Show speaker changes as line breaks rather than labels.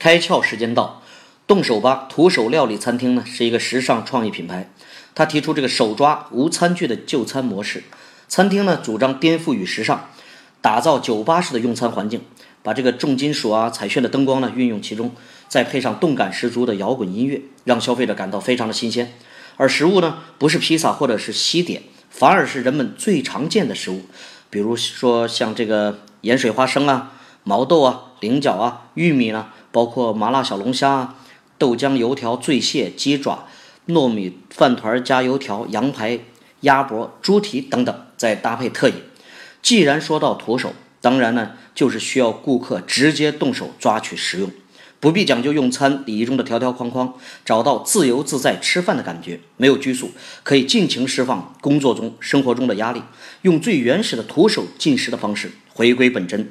开窍时间到，动手吧徒手料理餐厅呢是一个时尚创意品牌，他提出这个手抓无餐具的就餐模式。餐厅呢主张颠覆与时尚，打造酒吧式的用餐环境，把这个重金属啊彩炫的灯光呢运用其中，再配上动感十足的摇滚音乐，让消费者感到非常的新鲜。而食物呢不是披萨或者是西点，反而是人们最常见的食物，比如说像这个盐水花生啊、毛豆啊、菱角啊、玉米呢。包括麻辣小龙虾啊、豆浆油条、醉蟹、鸡爪、糯米饭团加油条、羊排、鸭脖、猪蹄等等，再搭配特饮。既然说到徒手，当然呢，就是需要顾客直接动手抓取食用，不必讲究用餐礼仪中的条条框框，找到自由自在吃饭的感觉，没有拘束，可以尽情释放工作中、生活中的压力，用最原始的徒手进食的方式回归本真。